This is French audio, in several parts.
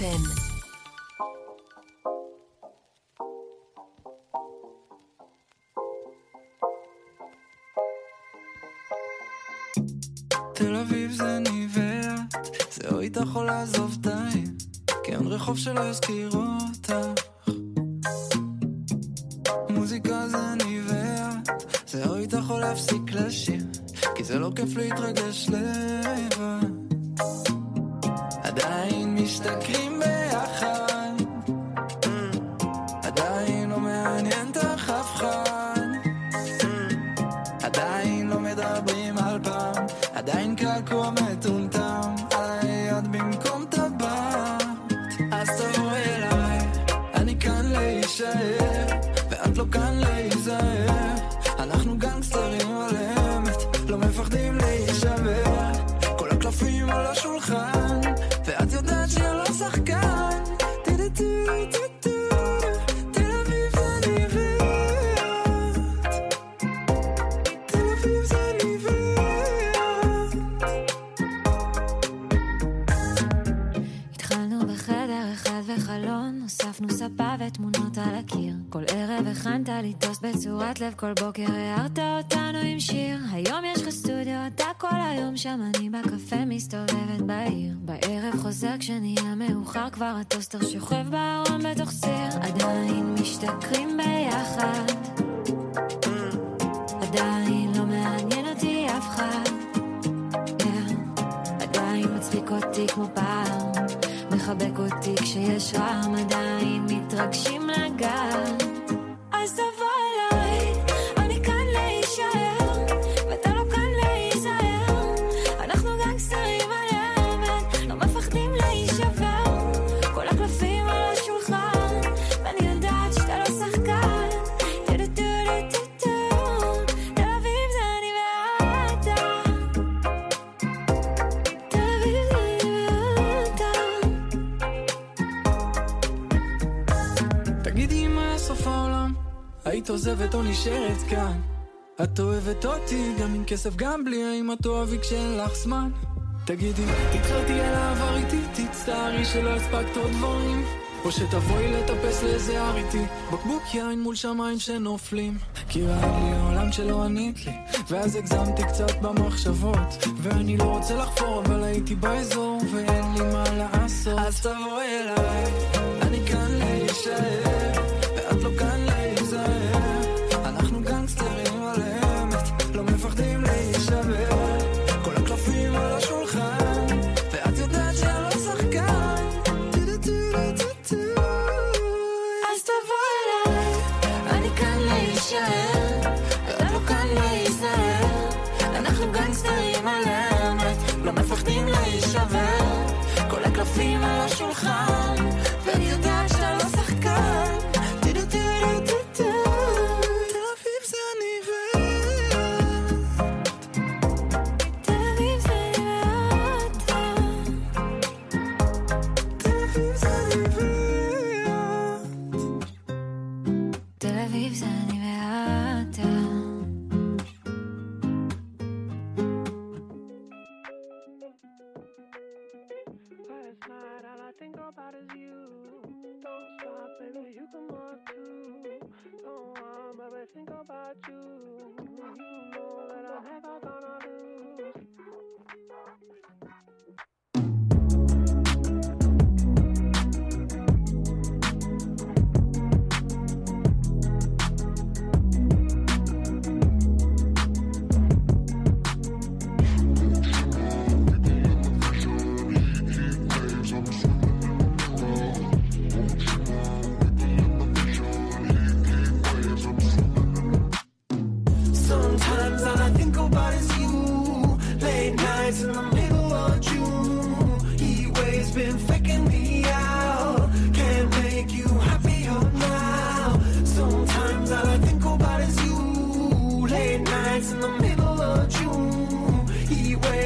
FM. תל אביב זה נבעט, זה או איתך או לעזוב די, כי אין רחוב שלא יזכיר בערב כל בוקר הערת אותנו עם שיר. היום יש לך סטודיו אתה כל היום שם אני בקפה מסתובבת בעיר. בערב חוזר כשנהיה מאוחר כבר הטוסטר שוכב בעיר גם בלי האמא תאהבי כשאין לך זמן. תגידי, תקראתי על העבר איתי, תצטערי שלא הספקת עוד דברים. או שתבואי לטפס לאיזה הר איתי בקבוק יין מול שמיים שנופלים. כי ראה לי העולם שלא ענית לי ואז הגזמתי קצת במחשבות. ואני לא רוצה לחפור אבל הייתי באזור ואין לי מה לעשות. אז תבואי אליי, אני כאן להישאר. climb.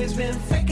always been fake.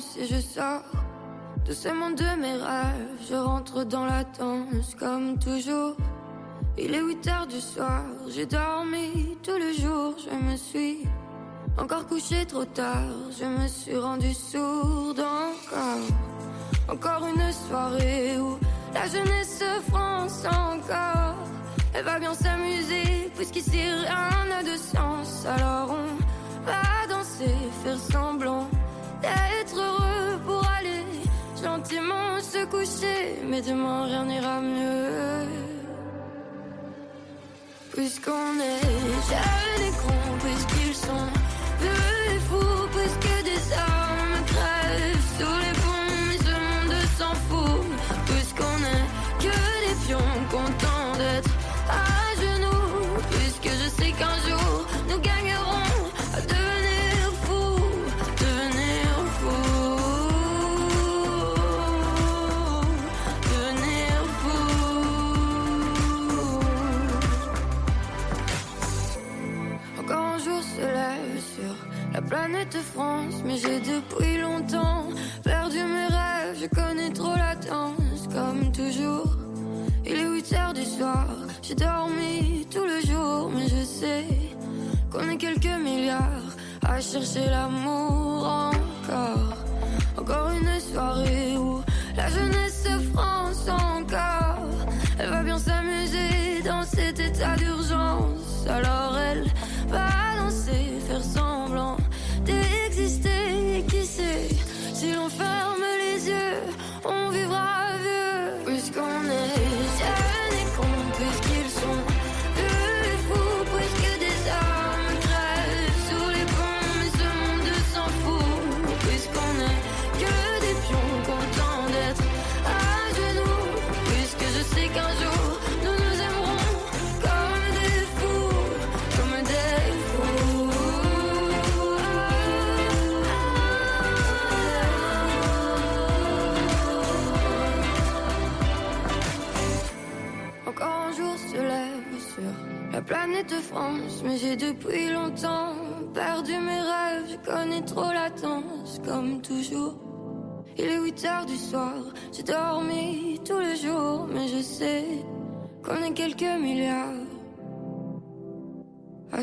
Si je sors de ce monde de mes rêves. Je rentre dans la danse comme toujours. Il est 8 heures du soir, j'ai dormi tout le jour. Je me suis encore couché trop tard. Je me suis rendu sourde encore. Encore une soirée où la jeunesse se France encore. Elle va bien s'amuser, puisqu'ici rien n'a de sens. Alors on va danser, faire semblant d'être heureux pour aller gentiment se coucher. Mais demain rien n'ira mieux. Puisqu'on est jeunes et cons, puisqu'ils sont vieux et fous, puisque des hommes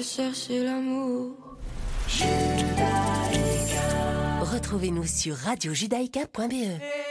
chercher l'amour. Retrouvez-nous sur radiojudaïka.be.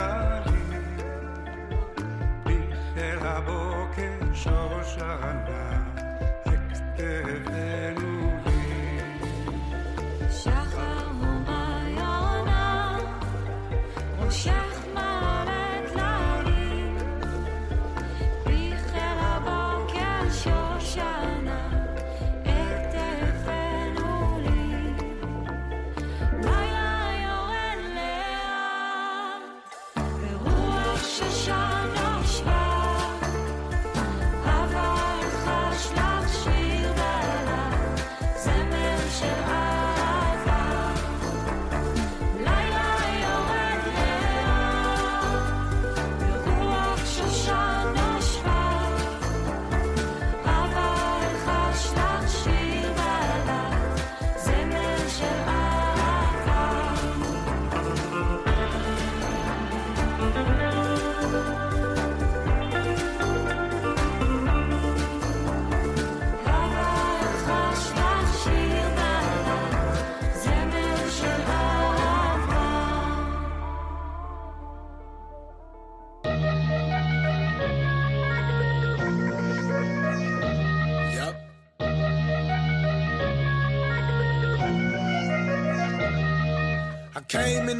la linea, la bocca, scioscia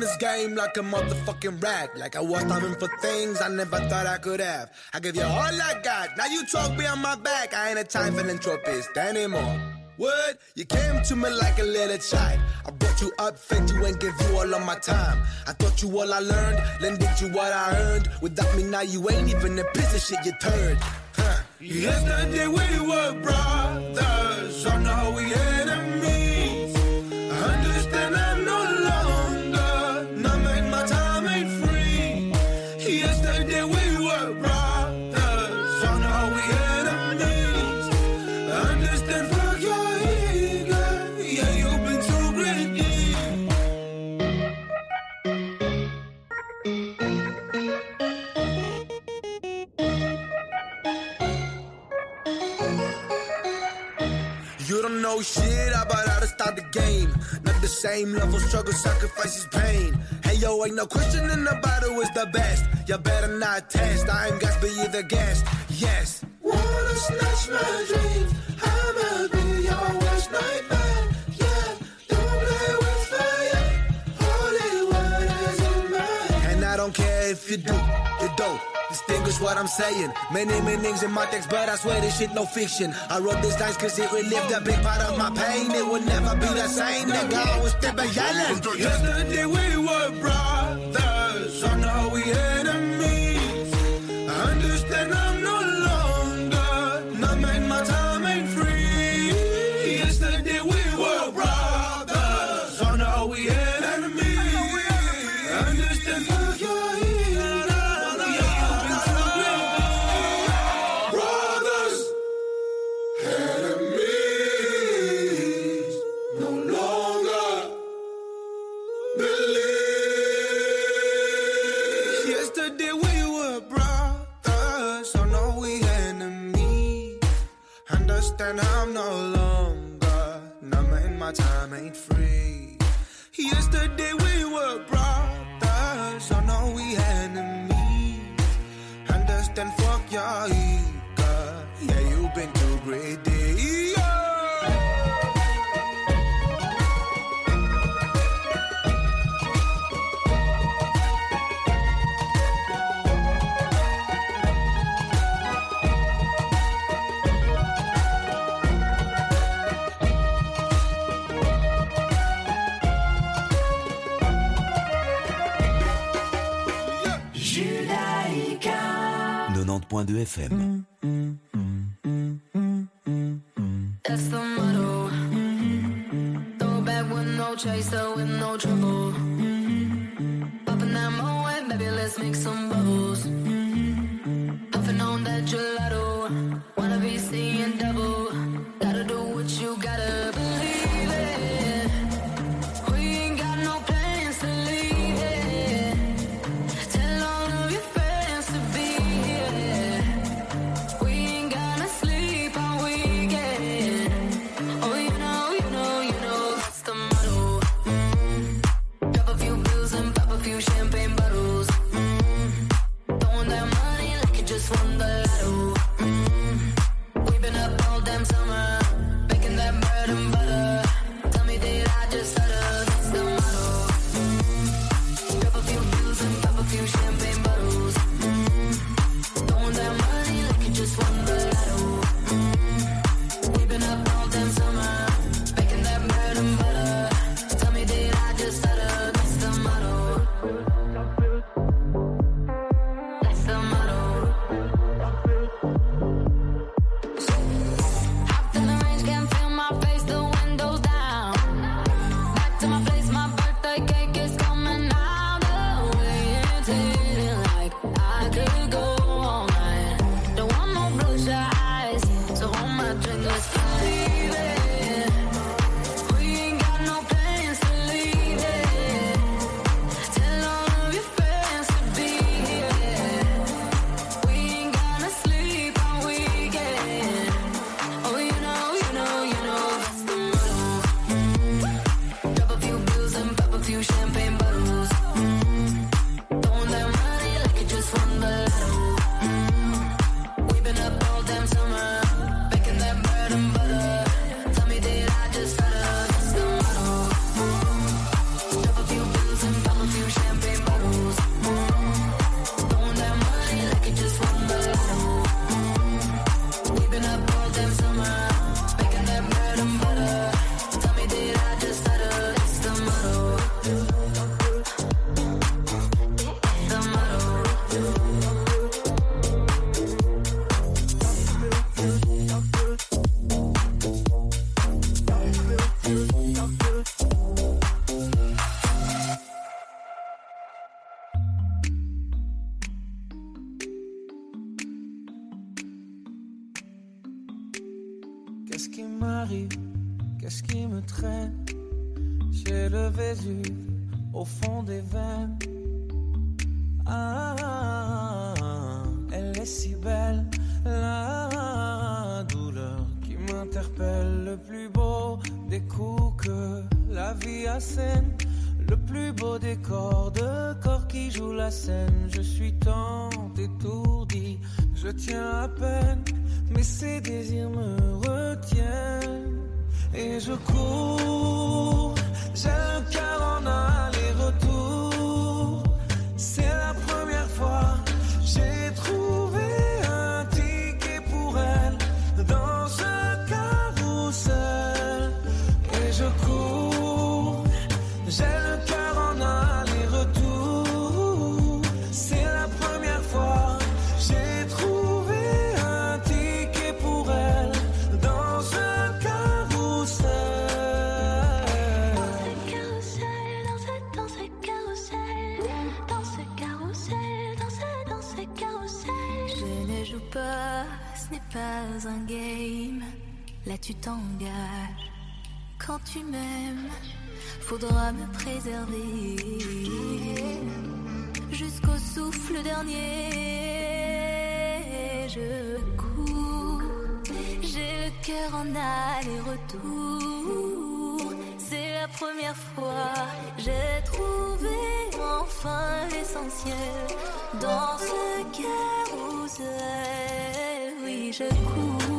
this game like a motherfucking rat. Like I was starving for things I never thought I could have. I give you all I got. Now you talk behind my back. I ain't a time philanthropist anymore. What? You came to me like a little child. I brought you up, fed you, and gave you all of my time. I taught you all I learned, lended you what I earned. Without me now, you ain't even a piece of shit you turned. Huh. Yesterday we were brothers, so now we level, struggle, sacrifices, pain. Hey yo, ain't no questioning about who is the best. You better not test. I ain't to be the guest. Yes. Saying. Many meanings in my text, but I swear this shit no fiction. I wrote this lines cause it relived a big part of my pain. It will never be the same. Nigga, I was still yelling. Yesterday we were brothers, so now we enemies. I understand I'm 107.2 FM. That's là tu t'engages. Quand tu m'aimes, faudra me préserver jusqu'au souffle dernier. Je cours, j'ai le cœur en aller-retour. C'est la première fois, j'ai trouvé enfin l'essentiel dans ce carousel. Oui, je cours.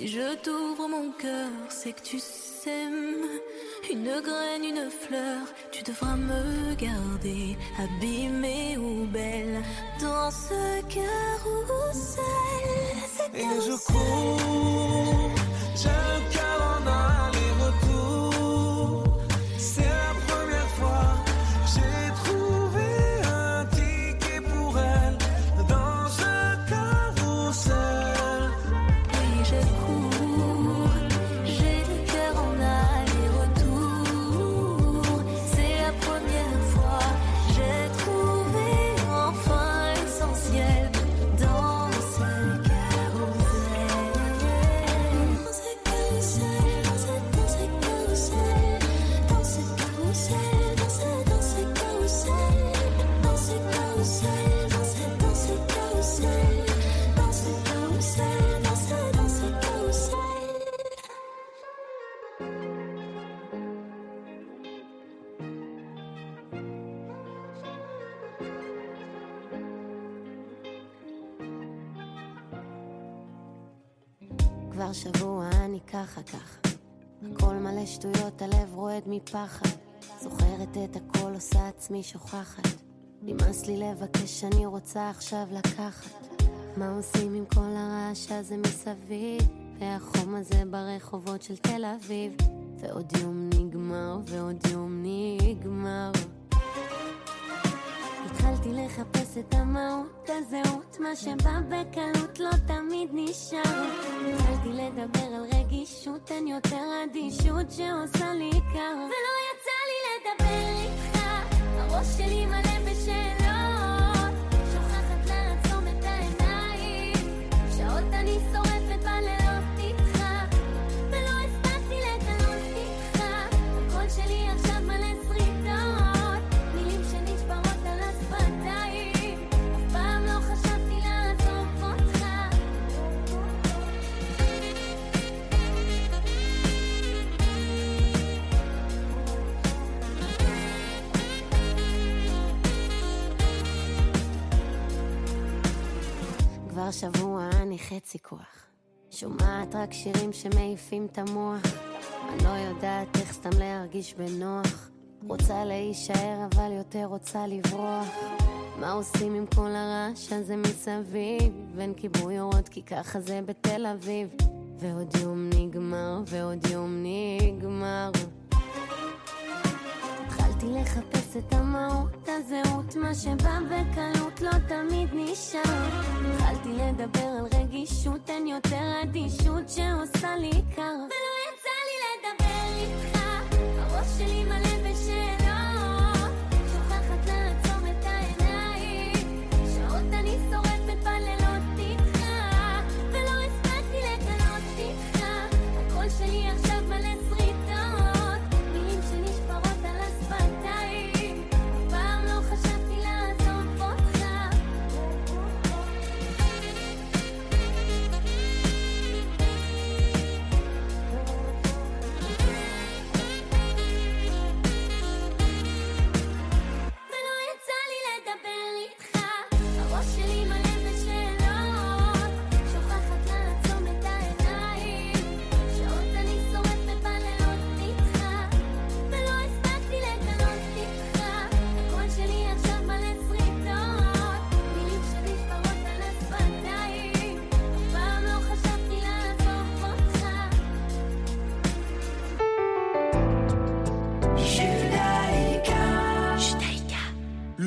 Si je t'ouvre mon cœur, c'est que tu sèmes une graine, une fleur. Tu devras me garder, abîmée ou belle, dans ce carrousel. Et je cours, רועד מפחד, זוכרת את הכל עושה עצמי שוכחת, נמאס לי לבקש אני רוצה עכשיו לקחת, מה עושים עם כל הרעש הזה מסביב, והחום הזה ברחובות של תל אביב, ועוד יום נגמר ועוד יום נגמר. התחלתי לחפש את המהות, הזהות, מה שבא בקלות לא תמיד נשאר. התחלתי לדבר על רגישות, אין יותר אדישות שעושה לי קר. ולא יצא לי לדבר איתך, הראש שלי מלא בשאלות. שוכחת לעצום את העיניים, שעות אני שורדת כבר שבוע אני חצי כוח. שומעת רק שירים שמעיפים את המוח. אני לא יודעת איך סתם להרגיש בנוח. רוצה להישאר אבל יותר רוצה לברוח. מה עושים עם כל הרעש הזה מסביב? אין כיבוי אורות כי ככה זה בתל אביב. ועוד יום נגמר, ועוד יום נגמר. התחלתי לחפש את המהות, הזהות, מה שבא בקלות לא תמיד נשאר. התחלתי לדבר על רגישות, אין יותר אדישות שעושה לי קר. ולא יצא לי לדבר איתך, הראש שלי מלא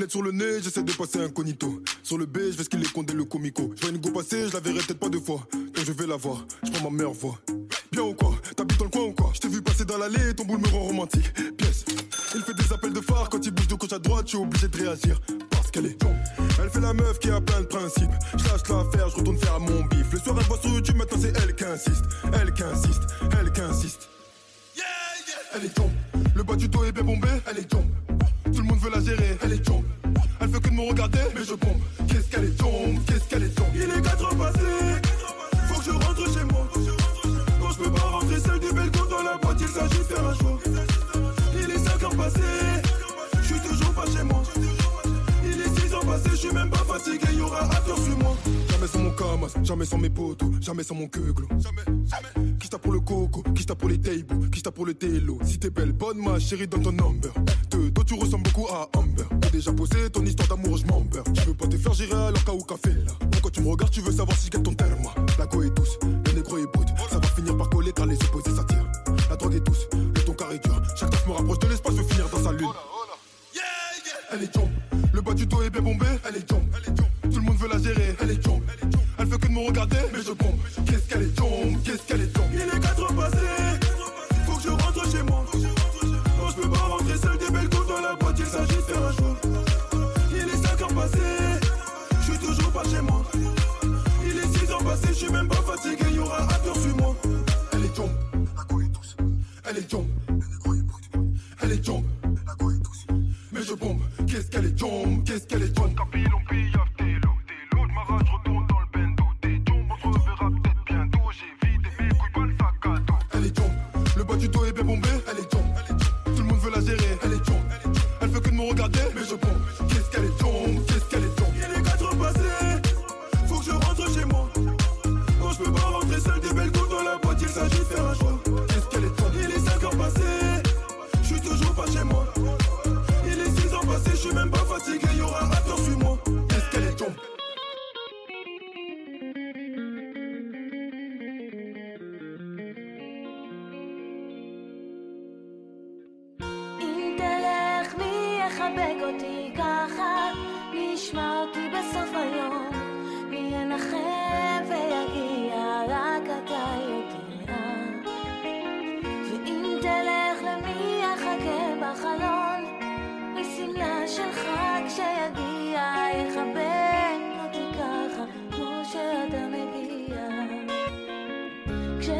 sur le nez, j'essaie de passer incognito. Sur le B, je vais ce qu'il est condé le comico. Je vois une go passer, je la verrai peut-être pas deux fois. Quand je vais la voir, je prends ma meilleure voix. Bien ou quoi? T'habites dans le coin ou quoi? Je t'ai vu passer dans l'allée, ton boule me rend romantique. Pièce. Il fait des appels de phare quand il bouge de gauche à droite, je suis obligé de réagir. Parce qu'elle est Elle fait la meuf qui a plein de principes. Je lâche l'affaire, je retourne faire mon bif. Le soir, elle voit sur YouTube, maintenant c'est elle qui insiste. Elle qui insiste, elle qui insiste. Yeah, yeah. Elle est tombe. Le bas du dos est bien bombé, elle est tombe. Elle est tombe. Elle veut que de me regarder, mais je pompe. Qu'est-ce qu'elle est tombe, qu'est-ce qu'elle est tombe. Il est 4 heures passées, faut que je rentre chez moi. Quand je peux pas rentrer seul du balcon dans la boîte, il s'agit de faire un choix. Il est 5 heures passées, je suis toujours pas chez moi. Il est 6 heures passées, je suis même pas fatigué, y aura à sur moi. Jamais sans mon camas, jamais sans mes potos, jamais sans mon queuglo. Jamais, jamais. Pour le coco, qui pour les tables, qui pour le télo. Si t'es belle, bonne ma chérie, dans ton number. De toi tu ressembles beaucoup à Amber. T'as déjà posé ton histoire d'amour, je m'en Tu veux pas te faire gérer alors qu'à ou café là. Quand tu me regardes, tu veux savoir si je ton terme? La go est douce, le négro est brut. Ça va finir par coller car les opposés s'attirent. La drogue est douce, le ton carré dur. Chaque taf me rapproche de l'espace, je finir dans sa lune. Elle est jump, le bas du dos est bien bombé. Elle est jump, tout le monde veut la gérer. Elle est jump, elle veut que de me regarder, mais je pompe.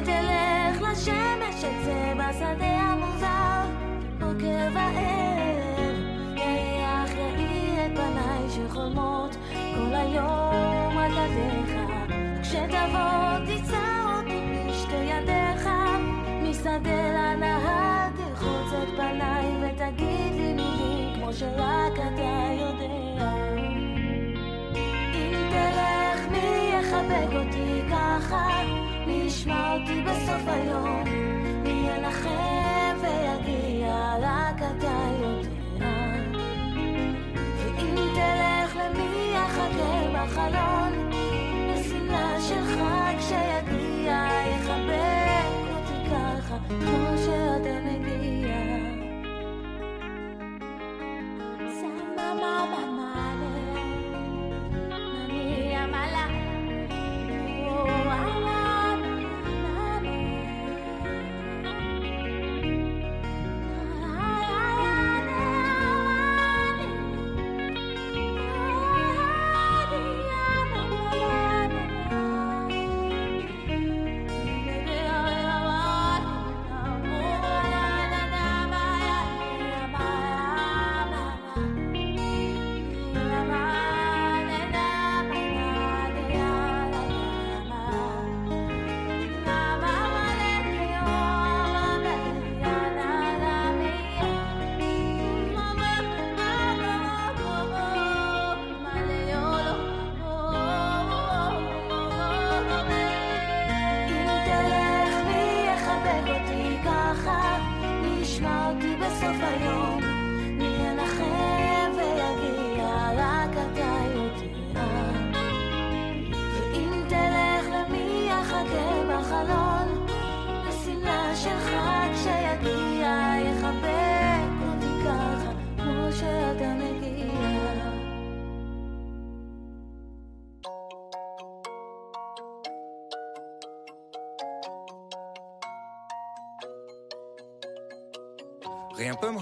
כשתלך לשמש אצא בשדה המוזר. בוקר וערב יריח יאיר את פניי שחולמות כל היום על ידיך כשתבוא תישא אותי בשתי ידיך. משדה לנהר תרחוץ את פניי ותגיד לי מילים כמו שרק אתה יודע. אם תלך מי יחבק אותי ככה ישמע אותי בסוף היום, מי ינחם ויגיע, רק אתה יודע. ואם תלך למי יחכה בחלון, בשמלה שלך כשיגיע, יחבק אותי ככה, כמו שאתה מגיע. סבבה בסוף היום נהיה לכם ויגיע רק אתה יודע ואם תלך למי יחכה בחלון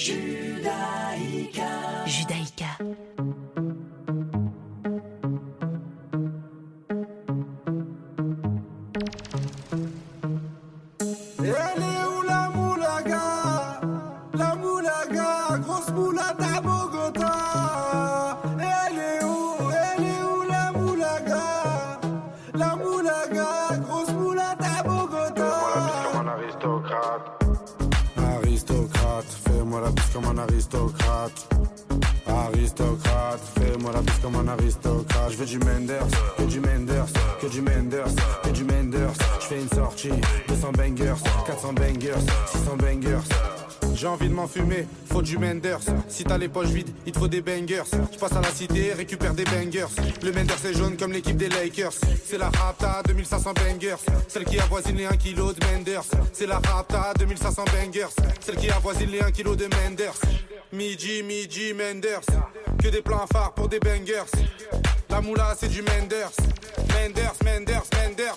Judaïka. Les poches vides, il te faut des bangers. Je passe à la cité, récupère des bangers. Le Menders est jaune comme l'équipe des Lakers. C'est la Rapta 2500 bangers. Celle qui avoisine les 1 kg de Menders. C'est la Rapta 2500 bangers. Celle qui avoisine les 1 kg de Menders. Midi, midi, Menders. Que des plans phares pour des bangers. La moula, c'est du Menders. Menders, Menders, Menders.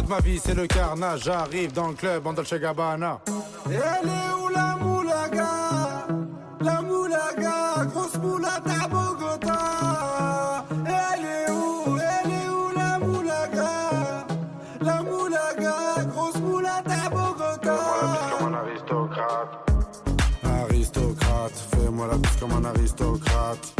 Toute ma vie c'est le carnage, j'arrive dans le club en Dolce Gabbana. Elle est où la moulaga? La moulaga, grosse moulade à Bogota. Elle est où Elle est où la moulaga? La moulaga, grosse moulade à Bogota. aristocrate. Aristocrate, fais-moi la comme un aristocrate.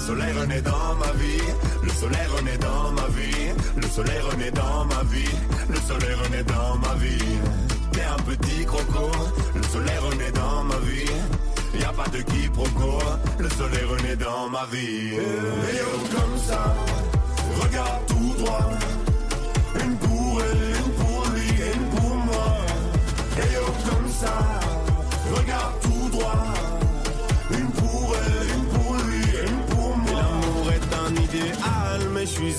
Le soleil renaît dans ma vie, le soleil renaît dans ma vie, le soleil renaît dans ma vie, le soleil renaît dans ma vie. T'es un petit croco, le soleil renaît dans ma vie. Y a pas de quiproquo, le soleil renaît dans ma vie.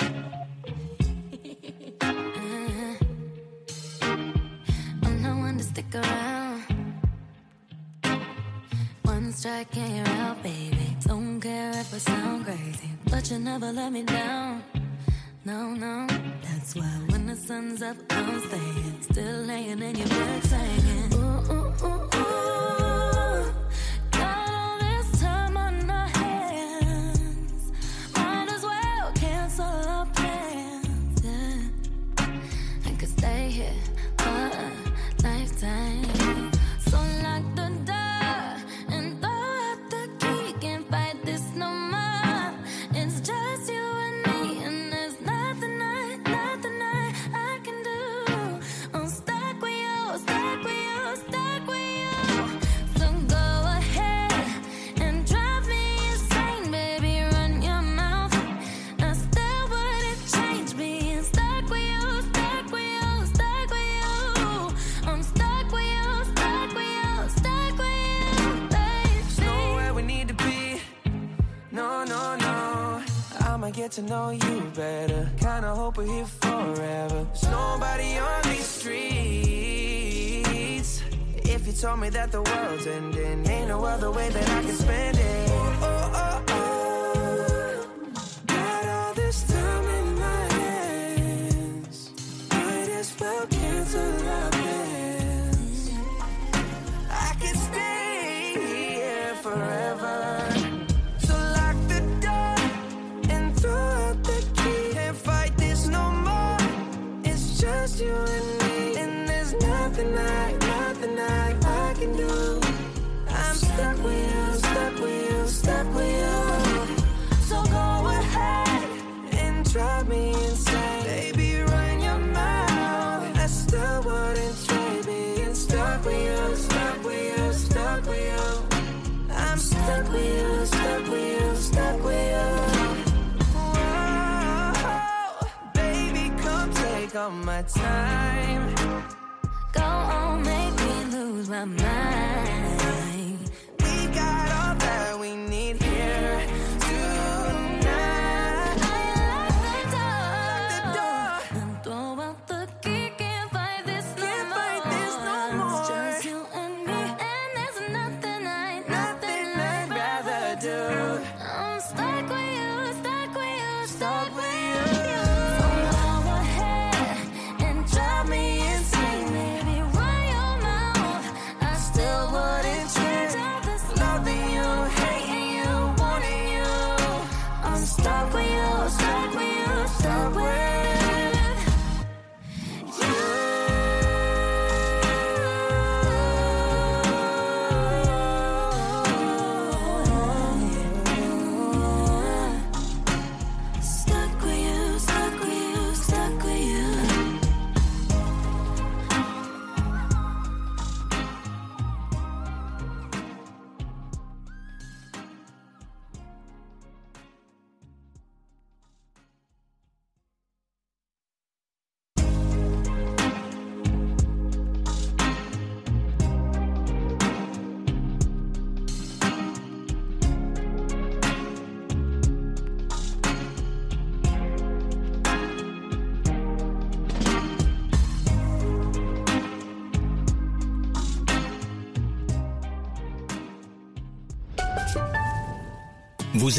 Uh-huh. Oh, strike and you're out, baby. Don't care if I sound crazy, but you never let me down. No, no, that's why when the sun's up, I'm staying, still laying in your bed singing. Ooh, ooh, ooh. That the all my time. Go on, make me lose my mind.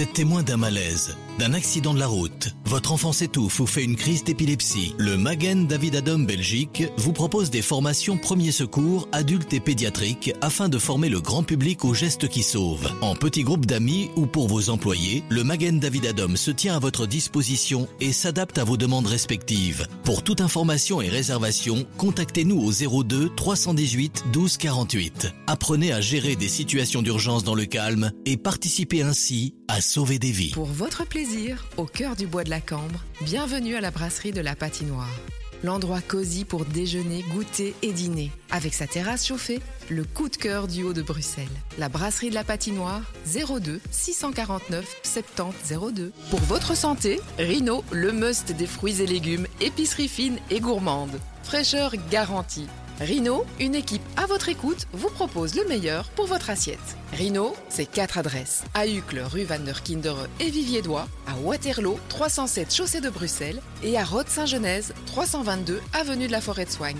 Êtes témoin d'un malaise, d'un accident de la route. Votre enfant s'étouffe ou fait une crise d'épilepsie. Le Magen David Adom Belgique vous propose des formations premiers secours adultes et pédiatriques afin de former le grand public aux gestes qui sauvent. En petit groupe d'amis ou pour vos employés, le Magen David Adom se tient à votre disposition et s'adapte à vos demandes respectives. Pour toute information et réservation, contactez-nous au 02 318 12 48. Apprenez à gérer des situations d'urgence dans le calme et participez ainsi à sauver des vies. Pour votre plaisir, au cœur du bois de la Cambre, bienvenue à la brasserie de la Patinoire. L'endroit cosy pour déjeuner, goûter et dîner. Avec sa terrasse chauffée, le coup de cœur du haut de Bruxelles. La brasserie de la Patinoire, 02 649 70 02. Pour votre santé, Rino, le must des fruits et légumes, épicerie fine et gourmande. Fraîcheur garantie. Rino, une équipe à votre écoute, vous propose le meilleur pour votre assiette. Rino, c'est quatre adresses. À Uccle, rue Van der Kindere et Vivier-Dois, à Waterloo, 307 chaussée de Bruxelles et à Rode-Saint-Genèse, 322 avenue de la Forêt de Soigne.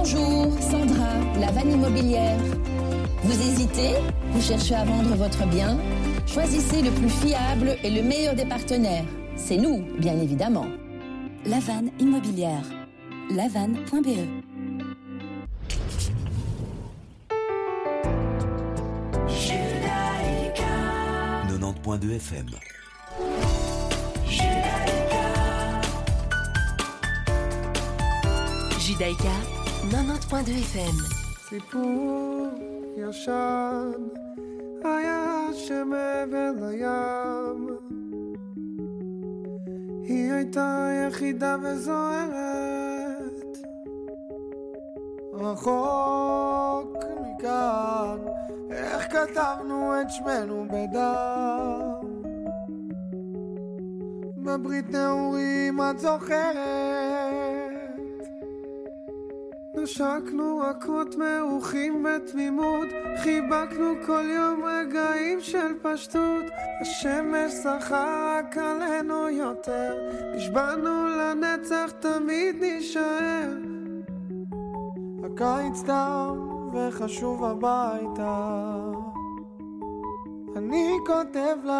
Bonjour, Sandra, la vanne immobilière. Vous hésitez Vous cherchez à vendre votre bien Choisissez le plus fiable et le meilleur des partenaires. C'est nous, bien évidemment. La vanne immobilière. lavanne.be 90.2 FM. Judaïka 90.2 FM. סיפור ישן היה שמעבר לים. היא הייתה יחידה וזוהרת. רחוק מכאן איך כתבנו את שמנו בדם? בברית נעורים את זוכרת נשקנו רכות מעוכים בתמימות, חיבקנו כל יום רגעים של פשטות. השמש שחה רק עלינו יותר, נשבענו לנצח תמיד נישאר. הקיץ תם וחשוב הביתה, אני כותב לך,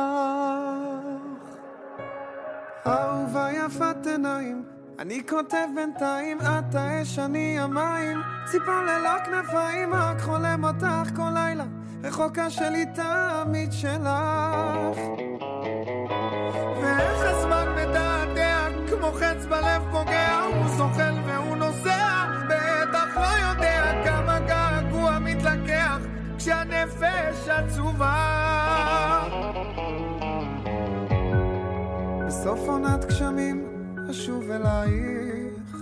אהובה יפת עיניים. אני כותב בינתיים, את האש, אני המים, ציפור ללא כנפיים, רק חולם אותך כל לילה, רחוקה שלי תמיד שלך. ואיך הזמן מתעתע, כמו חץ בלב פוגע, הוא זוחל והוא נוסע, בטח לא יודע כמה געגוע מתלקח, כשהנפש עצובה. בסוף עונת גשמים אשוב אלייך,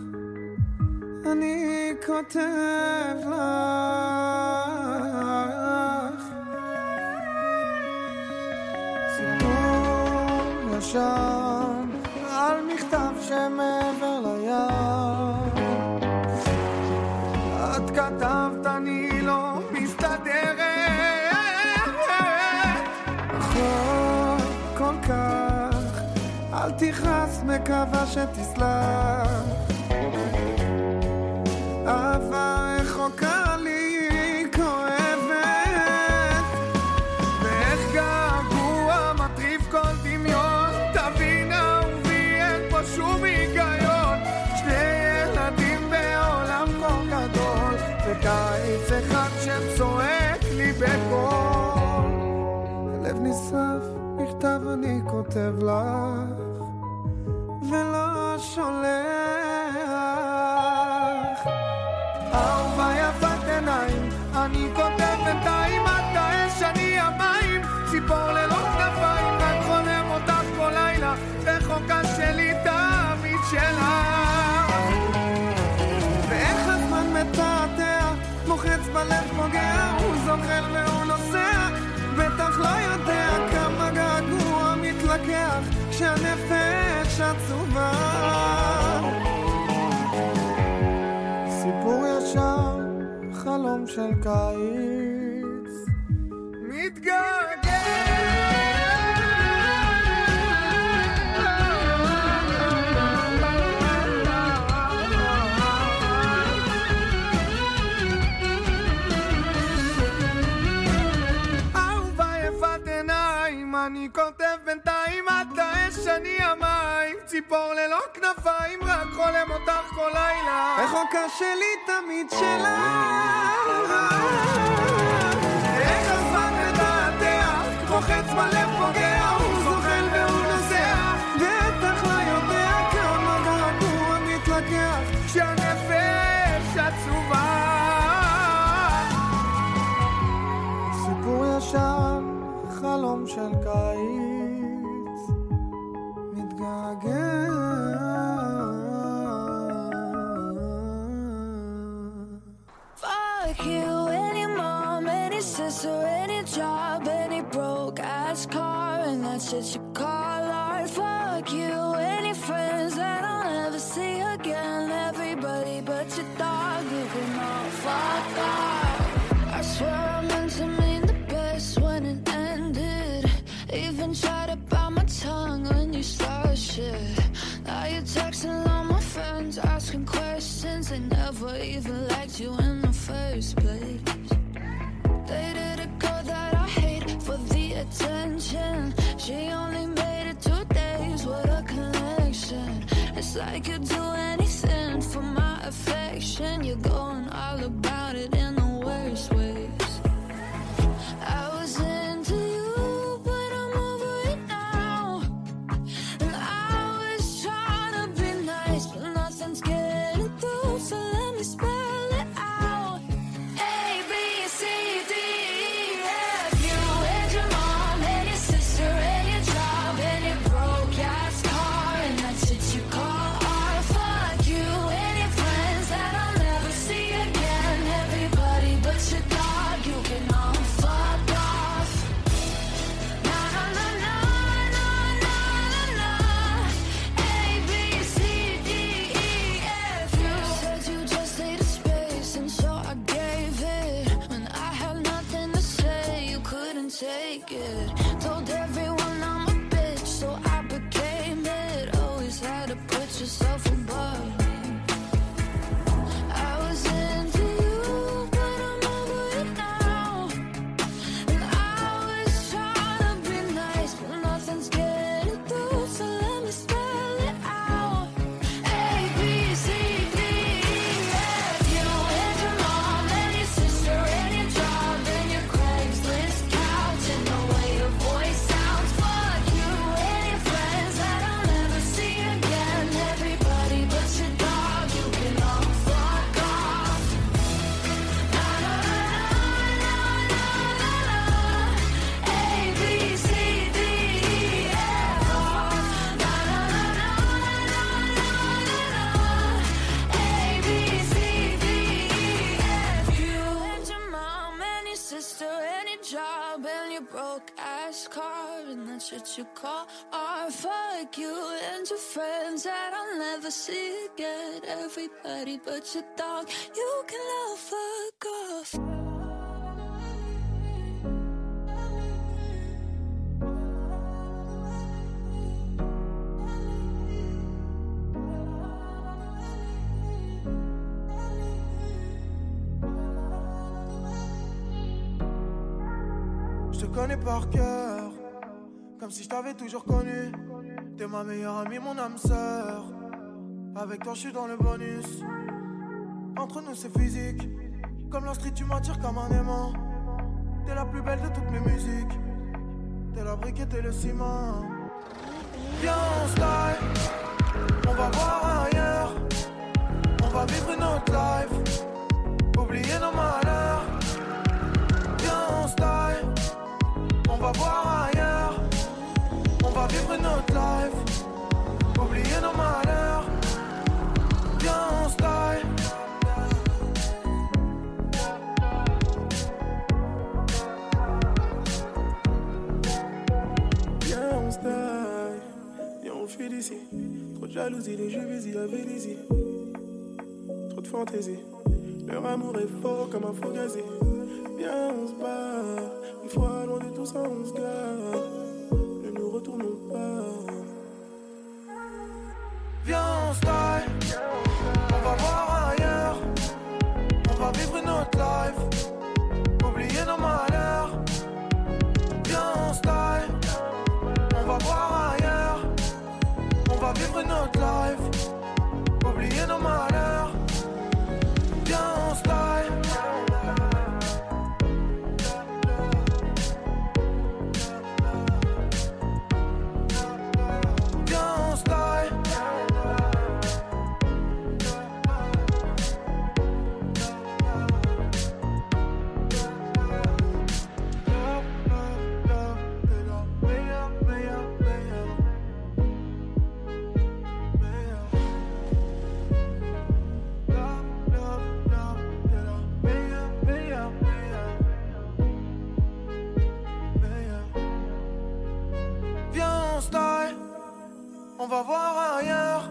אני כותב לך. סיפור ישן על מכתב שמעבר לים. את כתבת, אני אל תכעס, מקווה שתסלח. אהבה רחוקה לי כואבת, ואיך געגוע מטריף כל דמיון. תבין אהובי, אין פה שום היגיון. שני ילדים בעולם כה גדול, וקיץ אחד שצועק לי בקול. הלב נשרף, מכתב אני כותב לך. عيش ציפור ללא כנפיים, רק חולם אותך כל לילה. רחוקה שלי תמיד שלך. איך הזמן מתעתע, כמו חץ בלב פוגע, הוא זוחל והוא נוסע, בטח לא יודע כמה געגוע מתלקח, כשהנפש עצובה. סיפור ישן, חלום של קיץ, should you far, I oh, fuck you and your friends that I'll never see again. Everybody but your dog, you can love fuck off. Je te connais par cœur comme si je t'avais toujours connu. T'es ma meilleure amie, mon âme sœur. Avec toi, je suis dans le bonus. Entre nous, c'est physique. Comme la street, tu m'attires comme un aimant. T'es la plus belle de toutes mes musiques. T'es la brique et t'es le ciment. Viens, on style. On va voir ailleurs. On va vivre notre life. Oublier nos malheurs. Viens, on style. On va voir vivre notre life. Oublier nos malheurs. Viens, on style. Viens, on style. Viens, on fuit d'ici. Trop de jalousie, les juvésies, la vénésie. Trop de fantaisie. Leur amour est fort comme un faux gazé. Viens, on se barre. Une fois loin de tout ça, on se gare. tourne pas. va voir ailleurs.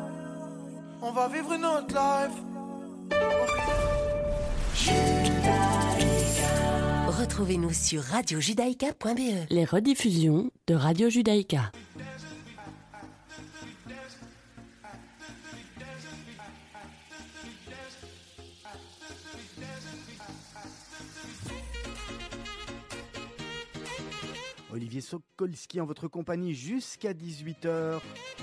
On va vivre une autre life. Retrouvez-nous sur radiojudaïka.be. Les rediffusions de Radio Judaïka. Sokolski en votre compagnie jusqu'à 18h.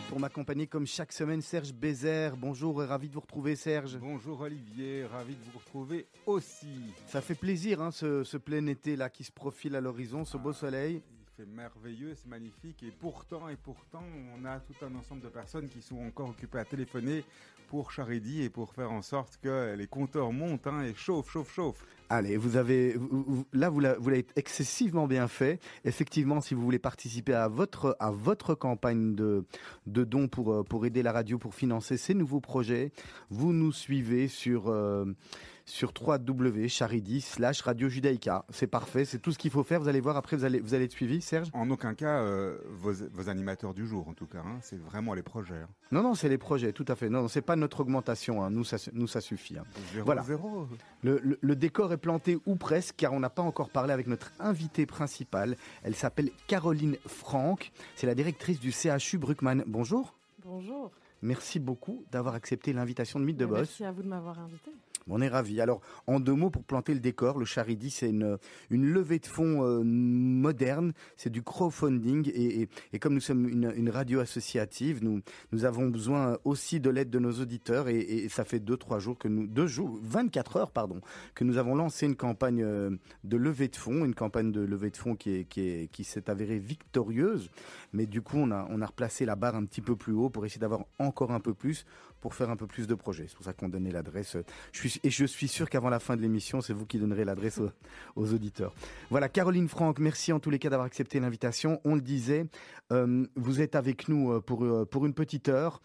Pour m'accompagner comme chaque semaine, Serge Bézère. Bonjour et ravi de vous retrouver Serge. Bonjour Olivier, ravi de vous retrouver aussi. Ça fait plaisir hein, ce, ce plein été là qui se profile à l'horizon, ce beau soleil. C'est merveilleux, c'est magnifique et pourtant et pourtant on a tout un ensemble de personnes qui sont encore occupées à téléphoner pour Charidi et pour faire en sorte que les compteurs montent hein, et chauffent, chauffent, chauffent. Allez, vous avez vous- là vous l'a- vous l'avez excessivement bien fait. Effectivement, si vous voulez participer à votre à votre campagne de de dons pour euh, pour aider la radio pour financer ces nouveaux projets, vous nous suivez sur euh, sur www.charidi slash Radio Judaïka. C'est parfait, c'est tout ce qu'il faut faire. Vous allez voir après, vous allez vous allez être suivi, Serge. En aucun cas euh, vos, vos animateurs du jour en tout cas, hein, c'est vraiment les projets. hein. Non, non, c'est les projets, tout à fait. Non, non, c'est pas notre augmentation. hein. Nous, ça, nous, ça suffit. Zéro, Voilà. zéro. Le, le- le décor est planté ou presque, car on n'a pas encore parlé avec notre invitée principale. Elle s'appelle Caroline Franck. C'est la directrice du CHU Bruckmann. Bonjour. Bonjour. Merci beaucoup d'avoir accepté l'invitation de Mythe de Boss. Merci à vous de m'avoir invité. On est ravis. Alors, en deux mots, pour planter le décor, le Charidi, c'est une, une levée de fonds euh, moderne, c'est du crowdfunding, et, et, comme nous sommes une, radio associative, nous, nous avons besoin aussi de l'aide de nos auditeurs, et, et ça fait deux, trois jours que nous, deux jours, 24 heures, pardon, que nous avons lancé une campagne euh, de levée de fonds, une campagne de levée de fonds qui est, qui est, qui s'est avérée victorieuse, mais du coup, on a, on a replacé la barre un petit peu plus haut pour essayer d'avoir encore un peu plus, pour faire un peu plus de projets. C'est pour ça qu'on donnait l'adresse. Je suis, et je suis sûr qu'avant la fin de l'émission, c'est vous qui donnerez l'adresse aux, aux auditeurs. Voilà, Caroline Franck, merci en tous les cas d'avoir accepté l'invitation. On le disait, euh, vous êtes avec nous euh, pour, euh, pour une petite heure.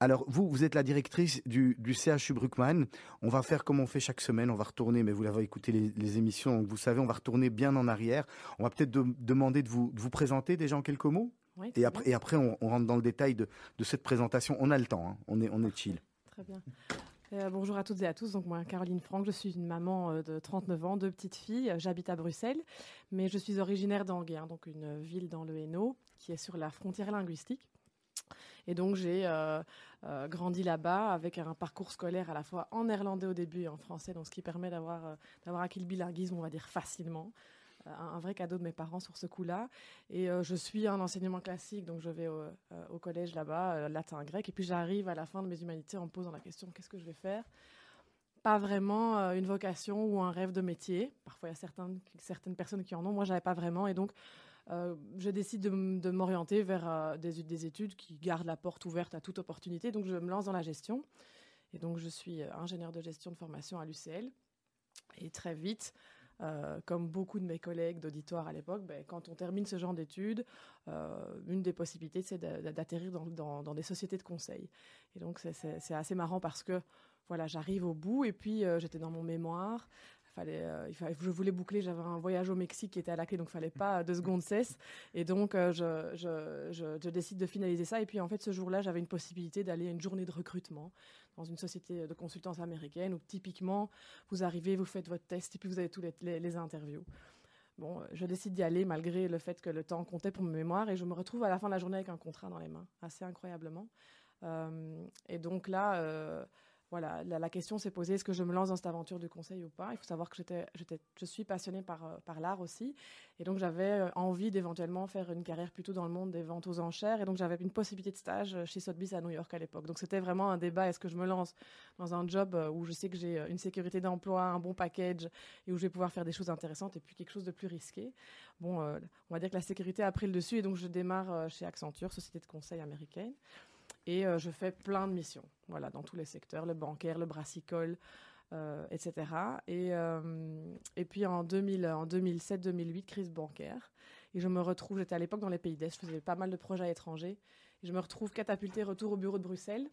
Alors, vous, vous êtes la directrice du, du CHU Bruckmann. On va faire comme on fait chaque semaine. On va retourner, mais vous l'avez écouté les, les émissions, donc vous savez, on va retourner bien en arrière. On va peut-être de- demander de vous, de vous présenter déjà en quelques mots. Oui, et, après, et après, on, on rentre dans le détail de, de cette présentation. On a le temps, hein. on, est, on est chill. Très bien. Euh, bonjour à toutes et à tous. Donc moi, Caroline Franck, je suis une maman euh, de 39 ans, deux petites filles. Euh, J'habite à Bruxelles, mais je suis originaire d'Anguin, donc une ville dans le Hainaut qui est sur la frontière linguistique. Et donc j'ai euh, euh, grandi là-bas avec un parcours scolaire à la fois en néerlandais au début et en français, donc ce qui permet d'avoir euh, d'avoir acquis le bilinguisme, on va dire facilement. Euh, Un, vrai cadeau de mes parents sur ce coup-là. Et euh, je suis un enseignement classique, donc je vais au, euh, au collège là-bas, euh, latin, grec, et puis j'arrive à la fin de mes humanités en me posant la question qu'est-ce que je vais faire? Pas vraiment euh, une vocation ou un rêve de métier. Parfois, il y a certaines, certaines personnes qui en ont. Moi, j'avais pas vraiment. Et donc, euh, je décide de, m'orienter vers euh, des, des études qui gardent la porte ouverte à toute opportunité. Donc, je me lance dans la gestion. Et donc, je suis euh, ingénieur de gestion de formation à l'UCL. Et très vite, euh, comme beaucoup de mes collègues d'auditoire à l'époque, ben, quand on termine ce genre d'études, euh, une des possibilités, c'est d'a- d'atterrir dans, des sociétés de conseil. Et donc, c'est assez marrant parce que voilà, j'arrive au bout et puis euh, j'étais dans mon mémoire. Euh, je voulais boucler, j'avais un voyage au Mexique qui était à la clé, donc il fallait pas deux secondes cesse. Et donc, euh, je, décide de finaliser ça. Et puis, en fait, ce jour-là, j'avais une possibilité d'aller à une journée de recrutement dans une société de consultance américaine où, typiquement, vous arrivez, vous faites votre test et puis vous avez tous les, les, interviews. Bon, je décide d'y aller malgré le fait que le temps comptait pour mes mémoires et je me retrouve à la fin de la journée avec un contrat dans les mains, assez incroyablement. Euh, et donc là, voilà, la, question s'est posée est-ce que je me lance dans cette aventure du conseil ou pas? Il faut savoir que j'étais, je suis passionnée par, euh, par l'art aussi, et donc j'avais euh, envie d'éventuellement faire une carrière plutôt dans le monde des ventes aux enchères, et donc j'avais une possibilité de stage euh, chez Sotheby's à New York à l'époque. Donc c'était vraiment un débat est-ce que je me lance dans un job où je sais que j'ai une sécurité d'emploi, un bon package, et où je vais pouvoir faire des choses intéressantes, et puis quelque chose de plus risqué? Bon, on va dire que la sécurité a pris le dessus, et donc je démarre chez Accenture, société de conseil américaine. Et euh, je fais plein de missions, voilà, dans tous les secteurs, le bancaire, le brassicole, euh, etc. Et, euh, et puis en, 2000, en 2007-2008, crise bancaire. Et je me retrouve, j'étais à l'époque dans les pays d'Est, je faisais pas mal de projets à l'étranger. Et je me retrouve catapultée retour au bureau de Bruxelles,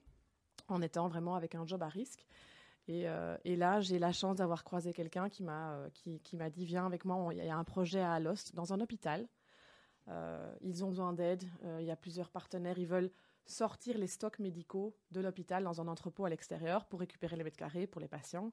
en étant vraiment avec un job à risque. Et, euh, et là, j'ai la chance d'avoir croisé quelqu'un qui m'a euh, qui, qui m'a dit Viens avec moi, il y a un projet à Alost, dans un hôpital. Euh, ils ont besoin d'aide, euh, il y a plusieurs partenaires, ils veulent sortir les stocks médicaux de l'hôpital dans un entrepôt à l'extérieur pour récupérer les mètres carrés pour les patients